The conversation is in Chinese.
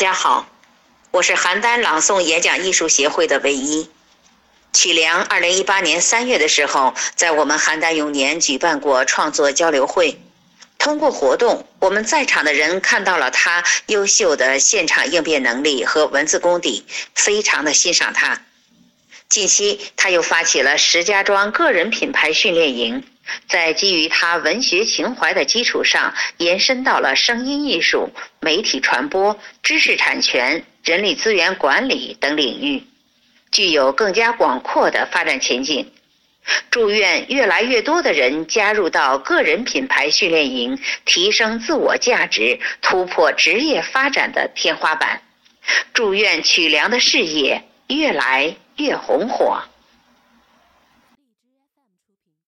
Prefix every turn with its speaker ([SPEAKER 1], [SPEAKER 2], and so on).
[SPEAKER 1] 大家好，我是邯郸朗诵演讲艺术协会的唯一曲良。二零一八年三月的时候，在我们邯郸永年举办过创作交流会。通过活动，我们在场的人看到了他优秀的现场应变能力和文字功底，非常的欣赏他。近期，他又发起了石家庄个人品牌训练营，在基于他文学情怀的基础上，延伸到了声音艺术、媒体传播、知识产权、人力资源管理等领域，具有更加广阔的发展前景。祝愿越来越多的人加入到个人品牌训练营，提升自我价值，突破职业发展的天花板。祝愿曲良的事业越来越红火。